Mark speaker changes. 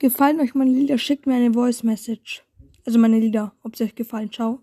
Speaker 1: Gefallen euch meine Lieder, schickt mir eine Voice Message. Also meine Lieder, ob sie euch gefallen. Ciao.